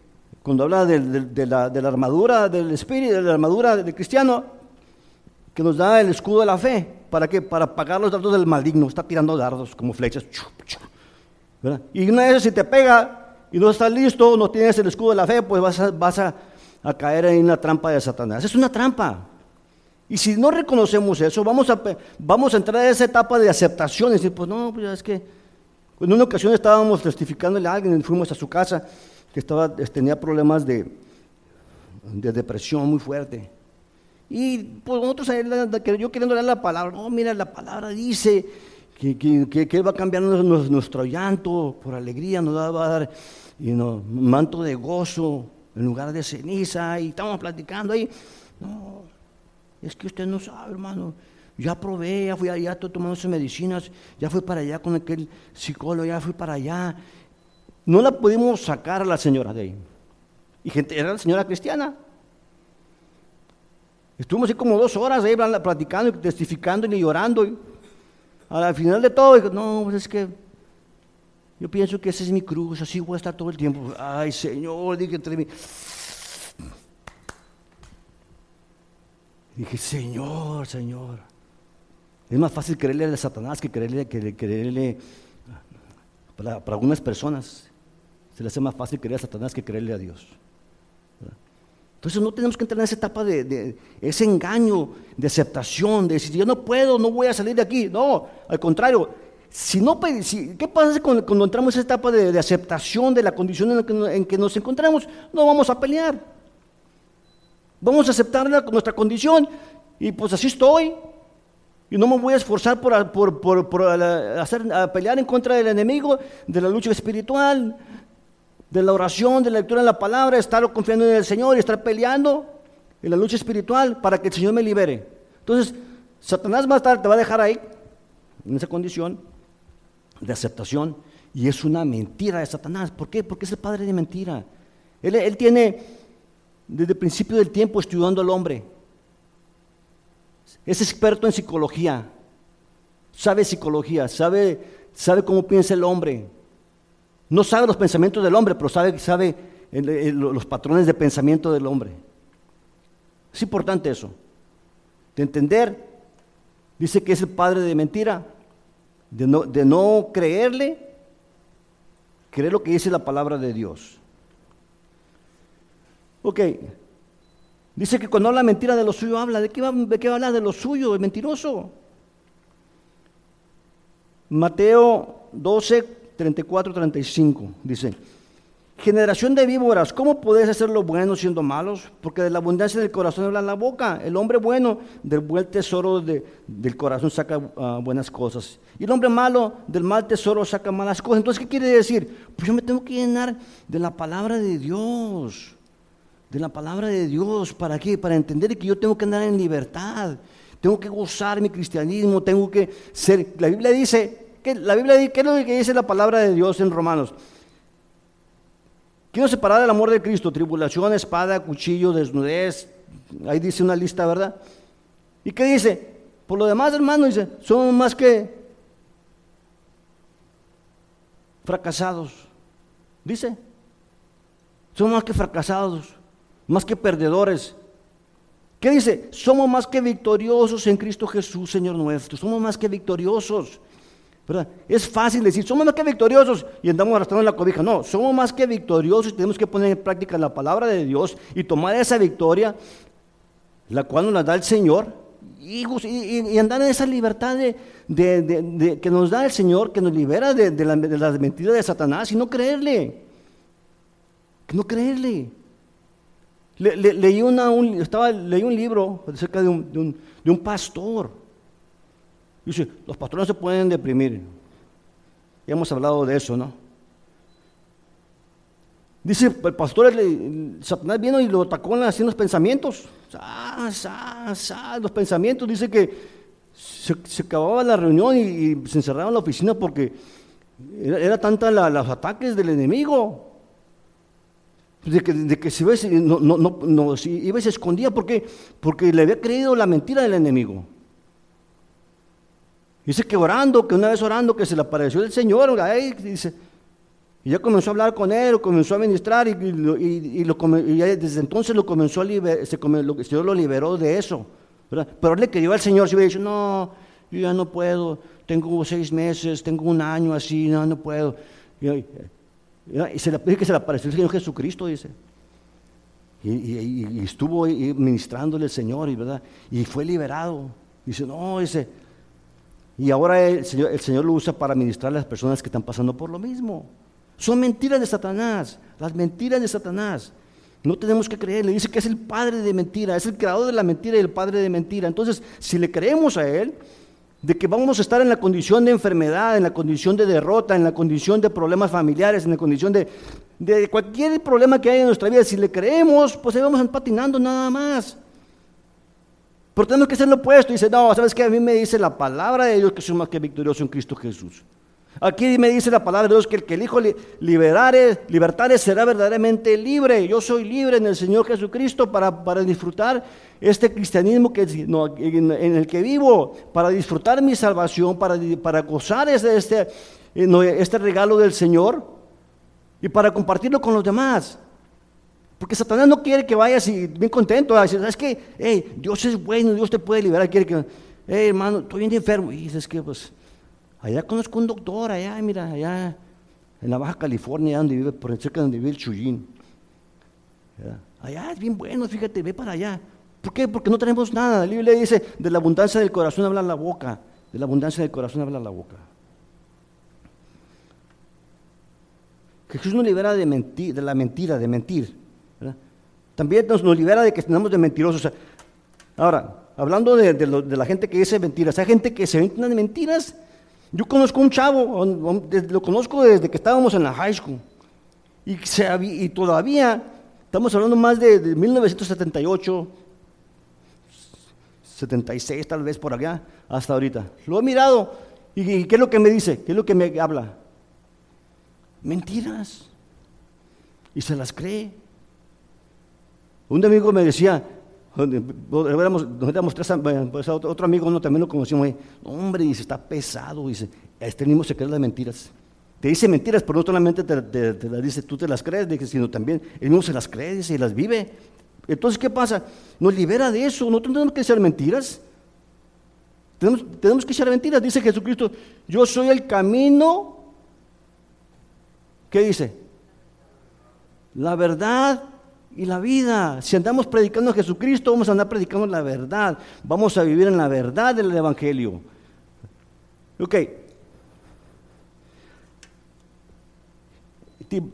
Speaker 1: cuando habla de, la, armadura del espíritu, de la armadura del cristiano, que nos da el escudo de la fe. ¿Para qué? Para apagar los dardos del maligno. Está tirando dardos como flechas. Y una vez si te pega y no estás listo, no tienes el escudo de la fe, pues vas a, caer en una trampa de Satanás. Es una trampa. Y si no reconocemos eso, vamos a, vamos a entrar en esa etapa de aceptación y decir, pues no, pues es que en una ocasión estábamos testificándole a alguien fuimos a su casa que estaba, tenía problemas de, de depresión muy fuerte. Y pues nosotros, yo queriendo leer la palabra, no, mira, la palabra dice que, que, que, va a cambiar nuestro, llanto por alegría, nos va a dar y no, manto de gozo en lugar de ceniza, y estamos platicando ahí. No, es que usted no sabe, hermano. Ya probé, ya fui allá, estoy tomando sus medicinas, ya fui para allá con aquel psicólogo, ya fui para allá. No la pudimos sacar a la señora de ahí. Y gente, era la señora cristiana. Estuvimos así como dos horas ahí platicando y testificando y llorando. Y al final de todo, dije, no, pues es que yo pienso que esa es mi cruz, así voy a estar todo el tiempo. Ay, Señor, dije entre mí. Dije, Señor, Señor. Es más fácil creerle a Satanás que creerle, que creerle para algunas personas. Se le hace más fácil creer a Satanás que creerle a Dios. Entonces no tenemos que entrar en esa etapa de, ese engaño, de aceptación, de decir, yo no puedo, no voy a salir de aquí. No, al contrario, si no, ¿qué pasa cuando, entramos en esa etapa de, aceptación de la condición en, que, en que nos encontramos? No vamos a pelear. Vamos a aceptar nuestra condición y pues así estoy. Y no me voy a esforzar por, por, hacer, a pelear en contra del enemigo, de la lucha espiritual, de la oración, de la lectura de la palabra, estar confiando en el Señor y estar peleando en la lucha espiritual para que el Señor me libere. Entonces, Satanás más tarde te va a dejar ahí, en esa condición de aceptación, y es una mentira de Satanás. ¿Por qué? Porque es el padre de mentira. Él, él tiene, desde el principio del tiempo, estudiando al hombre. Es experto en psicología, sabe psicología, sabe, sabe cómo piensa el hombre no sabe los pensamientos del hombre, pero sabe, sabe los patrones de pensamiento del hombre. Es importante eso. De entender, dice que es el padre de mentira, de no, de no creerle, creer lo que dice la palabra de Dios. Ok, dice que cuando habla mentira de lo suyo habla, ¿de qué va, de qué va a hablar? De lo suyo, es mentiroso. Mateo 12, 34, 35, dice, generación de víboras, ¿cómo podéis hacer lo bueno siendo malos? Porque de la abundancia del corazón habla la boca. El hombre bueno del buen tesoro del corazón saca ah, buenas cosas. Y el hombre malo del mal tesoro saca malas cosas. Entonces, ¿qué quiere decir? Pues yo me tengo que llenar de la palabra de Dios. De la palabra de Dios. ¿Para qué? Para entender que yo tengo que andar en libertad. Tengo que gozar mi cristianismo. Tengo que ser... La Biblia dice ¿Qué, la Biblia dice, ¿qué es lo que dice la palabra de Dios en Romanos? Quiero separar el amor de Cristo, tribulación, espada, cuchillo, desnudez. Ahí dice una lista, ¿verdad? ¿Y qué dice? Por lo demás, hermano, dice, somos más que fracasados. Dice, somos más que fracasados, más que perdedores. ¿Qué dice? Somos más que victoriosos en Cristo Jesús, Señor nuestro. Somos más que victoriosos. Es fácil decir, somos más que victoriosos y andamos arrastrando la cobija. No, somos más que victoriosos y tenemos que poner en práctica la palabra de Dios y tomar esa victoria, la cual nos la da el Señor, y, andar en esa libertad de, que nos da el Señor, que nos libera de, las mentiras de Satanás y no creerle. No creerle. Leí, un, estaba, leí un libro acerca de un, de un pastor. Dice, los pastores se pueden deprimir. Ya hemos hablado de eso, ¿no? Dice, el pastor, Satanás vino y lo atacó en los pensamientos. los pensamientos. Dice que se, acababa la reunión y, se encerraba en la oficina porque era, tanta los ataques del enemigo. De que, de que se no, no, no, si iba y se escondía porque, porque le había creído la mentira del enemigo. Dice que orando, que una vez orando, que se le apareció el Señor, dice, y ya comenzó a hablar con él, comenzó a ministrar, y, y, lo, desde entonces lo comenzó a liberar, el Señor lo liberó de eso. Pero él le quería al Señor, se hubiera dicho, no, yo ya no puedo, tengo seis meses, tengo un año así, no, no puedo. Y, se le que se le apareció el Señor Jesucristo, dice. Y, estuvo ministrándole el Señor, y, ¿verdad? y fue liberado. Dice, no, dice, y ahora el Señor, el Señor lo usa para ministrar a las personas que están pasando por lo mismo. Son mentiras de Satanás, las mentiras de Satanás. No tenemos que creer, le dice que es el padre de mentira, es el creador de la mentira y el padre de mentira. Entonces, si le creemos a él, de que vamos a estar en la condición de enfermedad, en la condición de derrota, en la condición de problemas familiares, en la condición de, cualquier problema que haya en nuestra vida, si le creemos, pues ahí vamos patinando nada más. Pero tenemos que ser lo opuesto. Dice, no, ¿sabes qué? A mí me dice la palabra de Dios que soy más que victorioso en Cristo Jesús. Aquí me dice la palabra de Dios que el que el Hijo liberare, libertare será verdaderamente libre. Yo soy libre en el Señor Jesucristo para, para disfrutar este cristianismo que, en, el que vivo, para disfrutar mi salvación, para, para gozar este, este, este regalo del Señor y para compartirlo con los demás. Porque Satanás no quiere que vayas y bien contento a decir, ¿sabes qué? Dios es bueno, Dios te puede liberar. Quiere que, hey, hermano, estoy bien enfermo. Y dices que, pues, allá conozco un doctor, allá, mira, allá en la Baja California, donde vive, por cerca de donde vive el Chuyín. Allá es bien bueno, fíjate, ve para allá. ¿Por qué? Porque no tenemos nada. La Biblia dice, de la abundancia del corazón habla la boca. De la abundancia del corazón habla la boca. Jesús nos libera de, mentir, de la mentira, de mentir. También nos, libera de que tenemos de mentirosos. Ahora, hablando de, la gente que dice mentiras, hay gente que se de mentiras. Yo conozco un chavo, lo conozco desde que estábamos en la high school. Y, y todavía, estamos hablando más de, 1978, 76 tal vez por allá, hasta ahorita. Lo he mirado. ¿Y qué es lo que me dice? ¿Qué es lo que me habla? Mentiras. Y se las cree. Un amigo me decía, éramos, tres, pues, otro amigo no, también lo conocimos, hombre, dice, está pesado, dice, este mismo se cree las mentiras. Te dice mentiras, pero no solamente te, las dice, tú te las crees, sino también él mismo se las cree y las vive. Entonces, ¿qué pasa? Nos libera de eso, no tenemos que decir mentiras. Tenemos, tenemos que echar mentiras, dice Jesucristo, yo soy el camino, ¿qué dice? La verdad y la vida. Si andamos predicando a Jesucristo, vamos a andar predicando la verdad. Vamos a vivir en la verdad del Evangelio. Ok.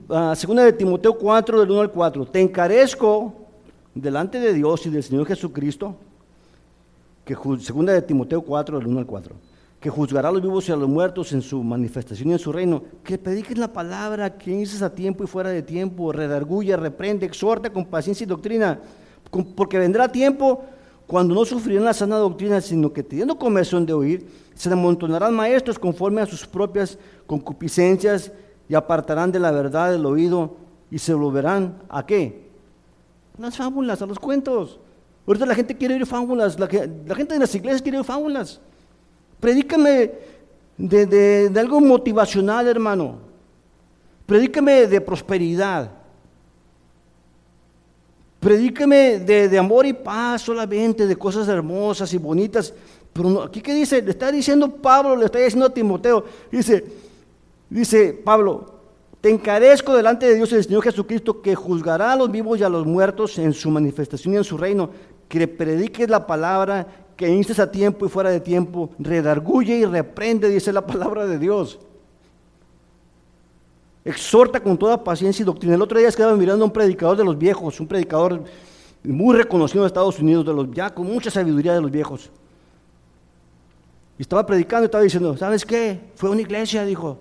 Speaker 1: Ah, segunda de Timoteo 4, del 1 al 4. Te encarezco delante de Dios y del Señor Jesucristo. Que, segunda de Timoteo 4, del 1 al 4 que juzgará a los vivos y a los muertos en su manifestación y en su reino, que prediques la palabra, que dices a tiempo y fuera de tiempo, redarguya, reprende, exhorta con paciencia y doctrina, porque vendrá tiempo cuando no sufrirán la sana doctrina, sino que teniendo conversión de oír, se amontonarán maestros conforme a sus propias concupiscencias y apartarán de la verdad el oído y se volverán a qué? Las fábulas, a los cuentos. Ahorita la gente quiere oír fábulas, la, la gente de las iglesias quiere oír fábulas. Predícame de, algo motivacional, hermano. Predícame de prosperidad. Predícame de, amor y paz solamente, de cosas hermosas y bonitas. Pero aquí qué dice, le está diciendo Pablo, le está diciendo a Timoteo, dice, dice Pablo, te encarezco delante de Dios el Señor Jesucristo que juzgará a los vivos y a los muertos en su manifestación y en su reino, que prediques la palabra, que instes a tiempo y fuera de tiempo, redarguye y reprende, dice la palabra de Dios. Exhorta con toda paciencia y doctrina. El otro día estaba mirando a un predicador de los viejos, un predicador muy reconocido en Estados Unidos, de los, ya con mucha sabiduría de los viejos. Y estaba predicando y estaba diciendo, ¿sabes qué? Fue a una iglesia, dijo.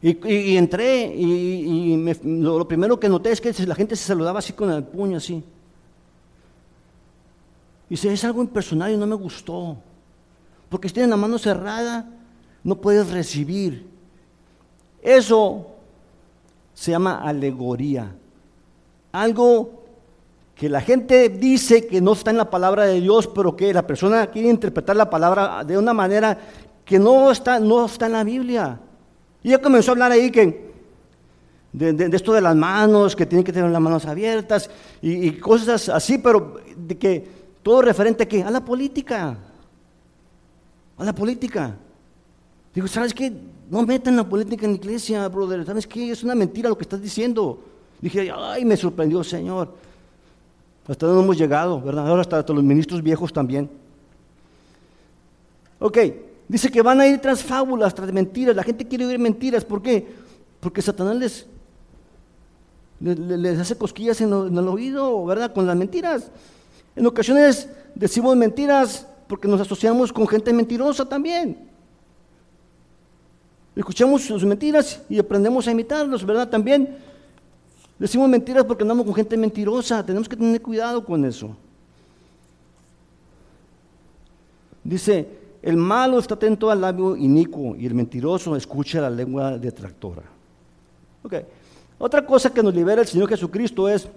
Speaker 1: Y, entré y, lo, primero que noté es que la gente se saludaba así con el puño, así. Y dice, es algo impersonal y no me gustó. Porque si tienes la mano cerrada, no puedes recibir. Eso se llama alegoría. Algo que la gente dice que no está en la palabra de Dios, pero que la persona quiere interpretar la palabra de una manera que no está, no está en la Biblia. Y ya comenzó a hablar ahí que de, esto de las manos, que tienen que tener las manos abiertas y, cosas así, pero de que todo referente a qué? A la política. A la política. Digo, ¿sabes qué? No metan la política en la iglesia, brother. ¿Sabes qué? Es una mentira lo que estás diciendo. Dije, ay, me sorprendió, Señor. Hasta donde hemos llegado, ¿verdad? Ahora hasta, los ministros viejos también. Ok, Dice que van a ir tras fábulas, tras mentiras. La gente quiere oír mentiras. ¿Por qué? Porque Satanás les, les, hace cosquillas en, el oído, ¿verdad? Con las mentiras. En ocasiones decimos mentiras porque nos asociamos con gente mentirosa también. Escuchamos sus mentiras y aprendemos a imitarlos, ¿verdad? También decimos mentiras porque andamos con gente mentirosa. Tenemos que tener cuidado con eso. Dice, el malo está atento al labio inicuo y el mentiroso escucha la lengua detractora. Okay. Otra cosa que nos libera el Señor Jesucristo es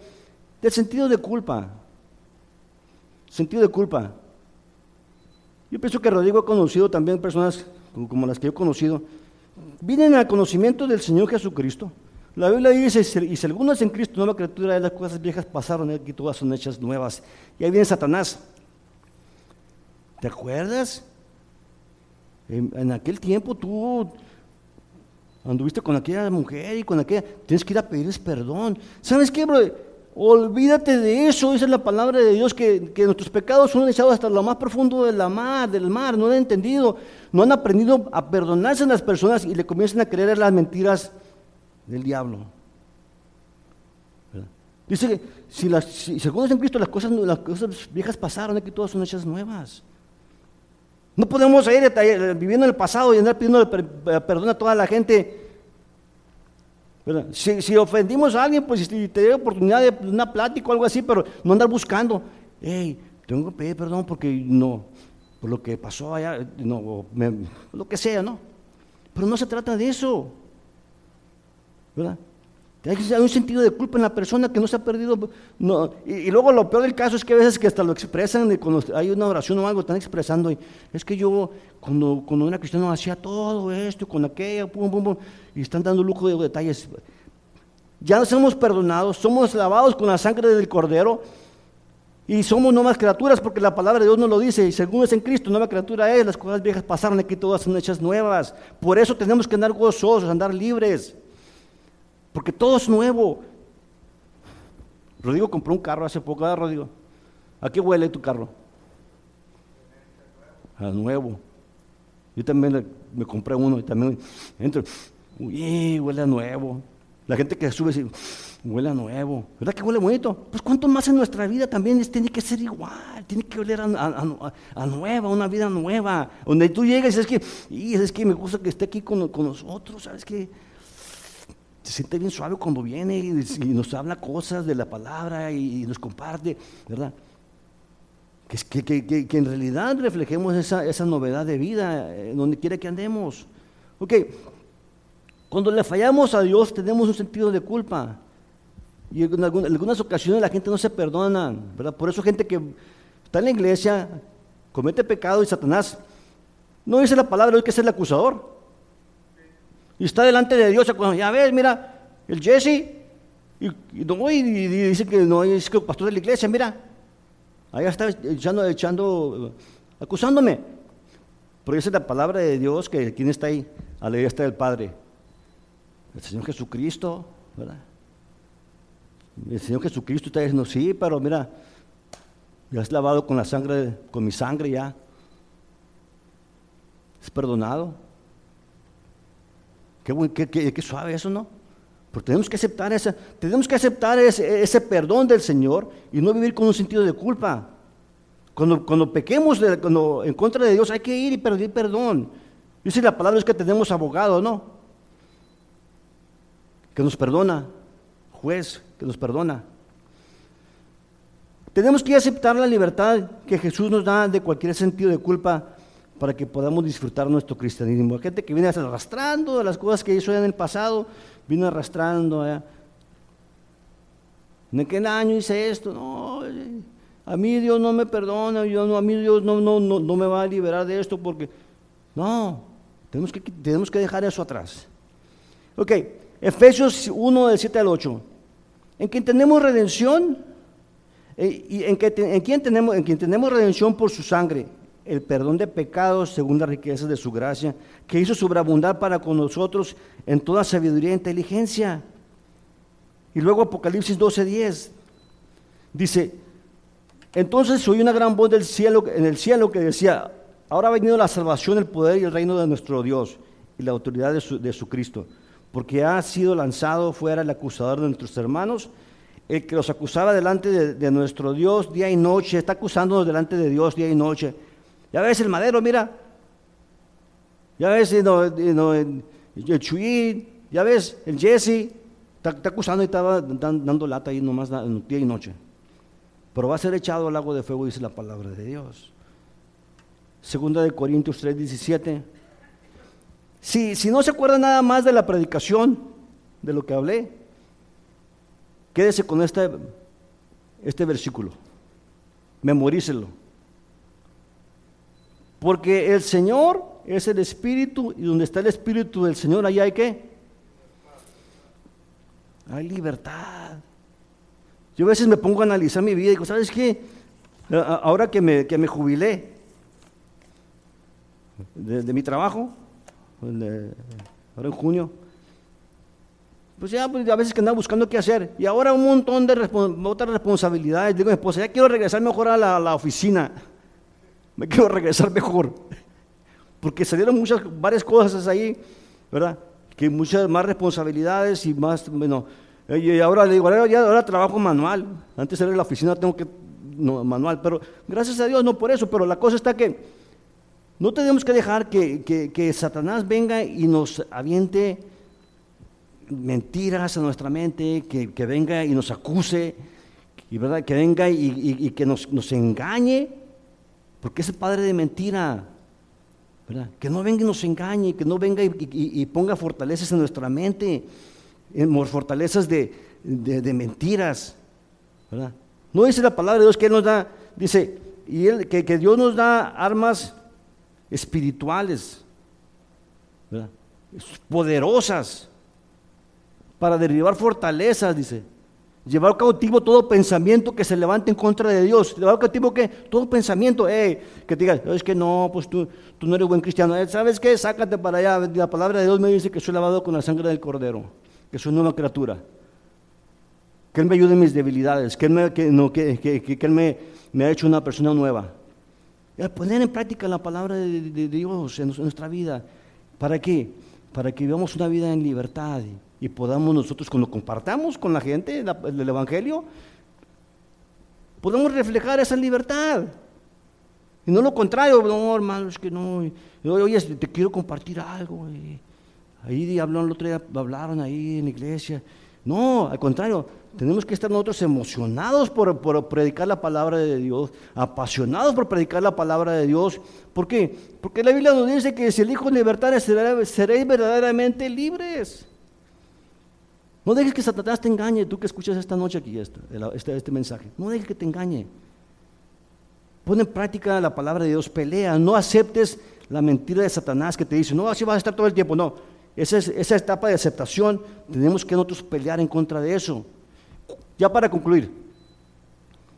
Speaker 1: del sentido de culpa. Sentido de culpa. Yo pienso que Rodrigo ha conocido también personas como las que yo he conocido. Vienen al conocimiento del Señor Jesucristo. La Biblia dice, y si alguno es en Cristo, nueva criatura, las cosas viejas pasaron, aquí todas son hechas nuevas. Y ahí viene Satanás. ¿Te acuerdas? En, aquel tiempo tú anduviste con aquella mujer y con aquella, tienes que ir a pedirles perdón. ¿Sabes qué, bro? Olvídate de eso, es la palabra de Dios, que, nuestros pecados son echados hasta lo más profundo de la mar, del mar, no han entendido, no han aprendido a perdonarse a las personas y le comienzan a creer las mentiras del diablo. Dice que si, las, si, según en Cristo las cosas, viejas pasaron, aquí todas son hechas nuevas. No podemos ir viviendo en el pasado y andar pidiendo perdón a toda la gente. Si, ofendimos a alguien, pues si te dio oportunidad de una plática o algo así, pero no andar buscando, hey, tengo que pedir perdón porque no, por lo que pasó allá, no, lo que sea, ¿no? Pero no se trata de eso, ¿verdad? Hay un sentido de culpa en la persona que no se ha perdido. Y, luego lo peor del caso es que a veces que hasta lo expresan, cuando hay una oración o algo, están expresando. Y es que yo, cuando, cuando era cristiano, hacía todo esto, con aquella, pum, pum, pum, y están dando lujo de detalles. Ya nos hemos perdonado, somos lavados con la sangre del Cordero y somos nuevas criaturas porque la palabra de Dios nos lo dice. Y según es en Cristo, nueva criatura es, las cosas viejas pasaron, aquí todas son hechas nuevas. Por eso tenemos que andar gozosos, andar libres. Porque todo es nuevo. Rodrigo compró un carro hace poco, ¿verdad, Rodrigo? ¿A qué huele tu carro? A nuevo. Yo también me compré uno y también entro. Uy, huele a nuevo. La gente que sube dice, huele a nuevo. ¿Verdad que huele bonito? Pues cuánto más en nuestra vida también tiene que ser igual, tiene que oler a, nueva, una vida nueva. Donde tú llegas y es que, y es que me gusta que esté aquí con, con nosotros, ¿sabes qué? Se siente bien suave cuando viene y, nos habla cosas de la palabra y, nos comparte, ¿verdad? Que, en realidad reflejemos esa, novedad de vida eh, donde quiera que andemos. Ok, cuando le fallamos a Dios tenemos un sentido de culpa. Y en algunas, ocasiones la gente no se perdona, ¿verdad? Por eso gente que está en la iglesia, comete pecado y Satanás no dice la palabra, hay que ser el acusador. Y está delante de Dios, ya ves, mira, el Jesse, y, dice que no es que el pastor de la iglesia, mira, allá está echando, echando, acusándome. Pero esa es la palabra de Dios que quién está ahí, a la está del Padre. El Señor Jesucristo, ¿verdad? El Señor Jesucristo está diciendo, sí, pero mira, ya es lavado con la sangre, con mi sangre ya. Es perdonado. Qué, suave eso, ¿no? Pero tenemos que aceptar esa, tenemos que aceptar ese, perdón del Señor y no vivir con un sentido de culpa. Cuando, cuando pequemos cuando, en contra de Dios hay que ir y pedir perdón. Dice la palabra es que tenemos abogado, ¿no? Que nos perdona, juez que nos perdona. Tenemos que aceptar la libertad que Jesús nos da de cualquier sentido de culpa para que podamos disfrutar nuestro cristianismo. Hay gente que viene arrastrando las cosas que hizo en el pasado, vino arrastrando. ¿En qué año hice esto? No, a mí Dios no me perdona, a mí Dios no, no, no, no me va a liberar de esto porque... No, tenemos que, tenemos que dejar eso atrás. Ok, Efesios 1 del 7 al 8. En quien tenemos redención, eh, y en, que, tenemos, en quien tenemos redención por su sangre, el perdón de pecados según las riquezas de su gracia, que hizo sobreabundar para con nosotros en toda sabiduría e inteligencia. Y luego Apocalipsis 12:10 dice, entonces oí una gran voz del cielo, en el cielo que decía, ahora ha venido la salvación, el poder y el reino de nuestro Dios y la autoridad de su, de Cristo porque ha sido lanzado fuera el acusador de nuestros hermanos, el que los acusaba delante de, nuestro Dios día y noche, está acusándonos delante de Dios día y noche. Ya ves el madero, mira. Ya ves el Chuy, ya ves el Jesse, está, acusando y estaba dando lata ahí nomás día y noche. Pero va a ser echado al lago de fuego, dice la palabra de Dios. Segunda de Corintios 3, 17. Si, no se acuerda nada más de la predicación, de lo que hablé, quédese con este, este versículo, memorícelo. Porque el Señor es el Espíritu y donde está el Espíritu del Señor, allá hay qué? Hay libertad. Yo a veces me pongo a analizar mi vida y digo, ¿sabes qué? Ahora que me, que me jubilé de mi trabajo, ahora en junio. Pues ya, pues a veces que andaba buscando qué hacer. Y ahora un montón de otras responsabilidades. Digo, pues ya quiero regresar mejor a la, oficina. Me quiero regresar mejor. Porque salieron muchas, varias cosas ahí, ¿verdad? Que muchas más responsabilidades y más, bueno. Y ahora le digo, ahora, trabajo manual. Antes era en la oficina, tengo que, manual. Pero gracias a Dios, no por eso. Pero la cosa está que no tenemos que dejar que, Satanás venga y nos aviente mentiras a nuestra mente, que, venga y nos acuse, y ¿verdad? que venga y, que nos, engañe, porque es el padre de mentira. ¿verdad? Que no venga y nos engañe, que no venga y, ponga fortalezas en nuestra mente, en fortalezas de, mentiras. ¿verdad? No dice la palabra de Dios que Él nos da, dice, y él, que, que Dios nos da armas espirituales, poderosas, para derribar fortalezas, dice. Llevar cautivo todo pensamiento que se levante en contra de Dios. Llevar cautivo que todo pensamiento, que te diga, es que no, pues tú, tú no eres buen cristiano. Eh, ¿Sabes qué? Sácate para allá. La palabra de Dios me dice que soy lavado con la sangre del cordero, que soy nueva criatura. Que Él me ayude en mis debilidades, que Él me, que, no, que, que, Él me, me ha hecho una persona nueva poner en práctica la palabra de, Dios en, nuestra vida. ¿Para qué? Para que vivamos una vida en libertad y, podamos nosotros, cuando compartamos con la gente el, Evangelio, podamos reflejar esa libertad. Y no lo contrario, no, hermano, es que no. Oye, te quiero compartir algo. ahí hablaron el otro día, hablaron ahí en la iglesia. No, al contrario, tenemos que estar nosotros emocionados por, predicar la palabra de Dios, apasionados por predicar la palabra de Dios. ¿Por qué? Porque la Biblia nos dice que si el Hijo libertad seréis verdaderamente libres. No dejes que Satanás te engañe, tú que escuchas esta noche aquí este, este, mensaje. No dejes que te engañe. Pon en práctica la palabra de Dios, pelea, no aceptes la mentira de Satanás que te dice, no, así vas a estar todo el tiempo. No, esa, esa etapa de aceptación, tenemos que nosotros pelear en contra de eso. Ya para concluir,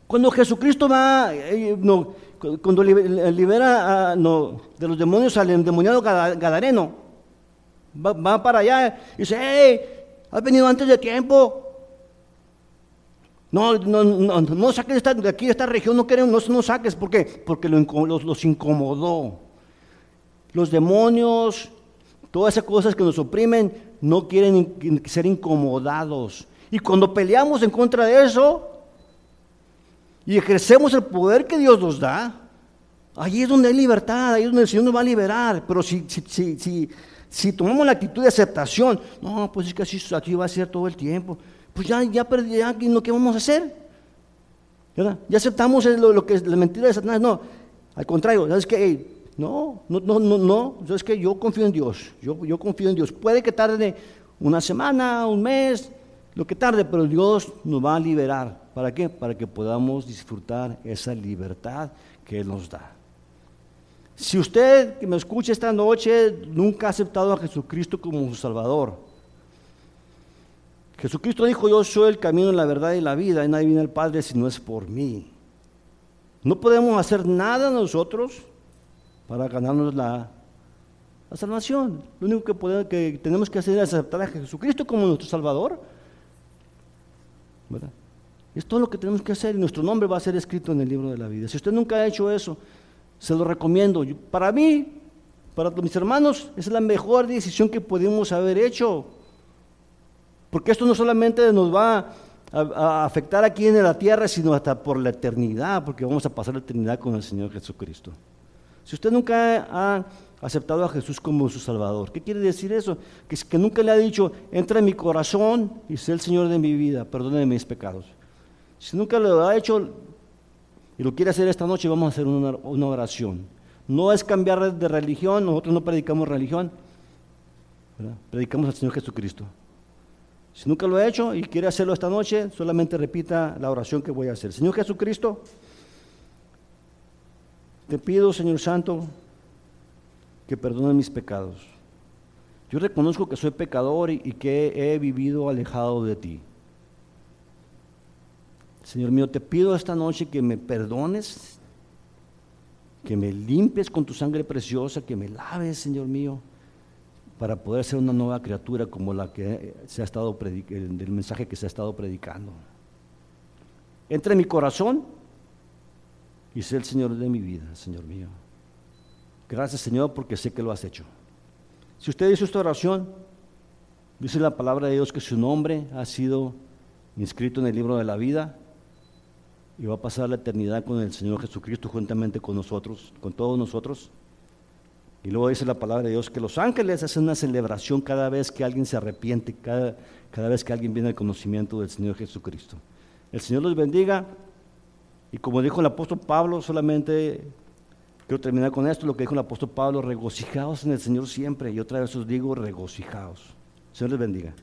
Speaker 1: Cuando Jesucristo va, eh, no, cuando libera no, de los demonios al endemoniado gadareno, va, para allá y dice, hey, has venido antes de tiempo. No, no, no, no saques de aquí, esta región, no queremos, no, saques, ¿por qué? Porque los, los incomodó. Los demonios, todas esas cosas que nos oprimen, no quieren ser incomodados. Y cuando peleamos en contra de eso, y ejercemos el poder que Dios nos da, ahí es donde hay libertad, ahí es donde el Señor nos va a liberar. Pero si, si, si, si tomamos la actitud de aceptación, no, pues es que así, aquí va a ser todo el tiempo, pues ya, ya perdí, ya, ¿qué vamos a hacer? Ya aceptamos lo, que es la mentira de Satanás. No, al contrario, ¿sabes qué? no, no, no, no, no, ¿sabes qué? Yo confío en Dios, yo, yo confío en Dios. Puede que tarde una semana, un mes, lo que tarde, pero Dios nos va a liberar. ¿Para qué? Para que podamos disfrutar esa libertad que Él nos da. Si usted que me escucha esta noche nunca ha aceptado a Jesucristo como su Salvador, Jesucristo dijo, yo soy el camino, la verdad y la vida, y nadie viene al Padre si no es por mí. No podemos hacer nada nosotros para ganarnos la, salvación. Lo único que, que tenemos que hacer es aceptar a Jesucristo como nuestro Salvador es todo lo que tenemos que hacer y nuestro nombre va a ser escrito en el libro de la vida. Si usted nunca ha hecho eso, se lo recomiendo. para mí, para mis hermanos, es la mejor decisión que pudimos haber hecho. Porque esto no solamente nos va a, afectar aquí en la tierra, sino hasta por la eternidad, porque vamos a pasar la eternidad con el Señor Jesucristo. Si usted nunca ha aceptado a Jesús como su Salvador. ¿Qué quiere decir eso? Que, que nunca le ha dicho, entra en mi corazón y sé el Señor de mi vida, perdone mis pecados. Si nunca lo ha hecho y lo quiere hacer esta noche, vamos a hacer una, oración. No es cambiar de religión, nosotros no predicamos religión, predicamos al Señor Jesucristo. Si nunca lo ha hecho y quiere hacerlo esta noche, solamente repita la oración que voy a hacer. Señor Jesucristo, te pido, Señor Santo, que perdone mis pecados. Yo reconozco que soy pecador y, que he vivido alejado de ti. Señor mío, te pido esta noche que me perdones, que me limpies con tu sangre preciosa, que me laves, Señor mío, para poder ser una nueva criatura como la que se ha estado del mensaje que se ha estado predicando. Entre en mi corazón y sé el Señor de mi vida, Señor mío. Gracias Señor porque sé que lo has hecho. Si usted hizo esta oración, dice la palabra de Dios que su nombre ha sido inscrito en el libro de la vida y va a pasar la eternidad con el Señor Jesucristo juntamente con nosotros, con todos nosotros. Y luego dice la palabra de Dios que los ángeles hacen una celebración cada vez que alguien se arrepiente, cada, cada vez que alguien viene al conocimiento del Señor Jesucristo. El Señor los bendiga y como dijo el apóstol Pablo, solamente Quiero terminar con esto, lo que dijo el apóstol Pablo, regocijaos en el Señor siempre. Y otra vez os digo, regocijaos. Señor les bendiga.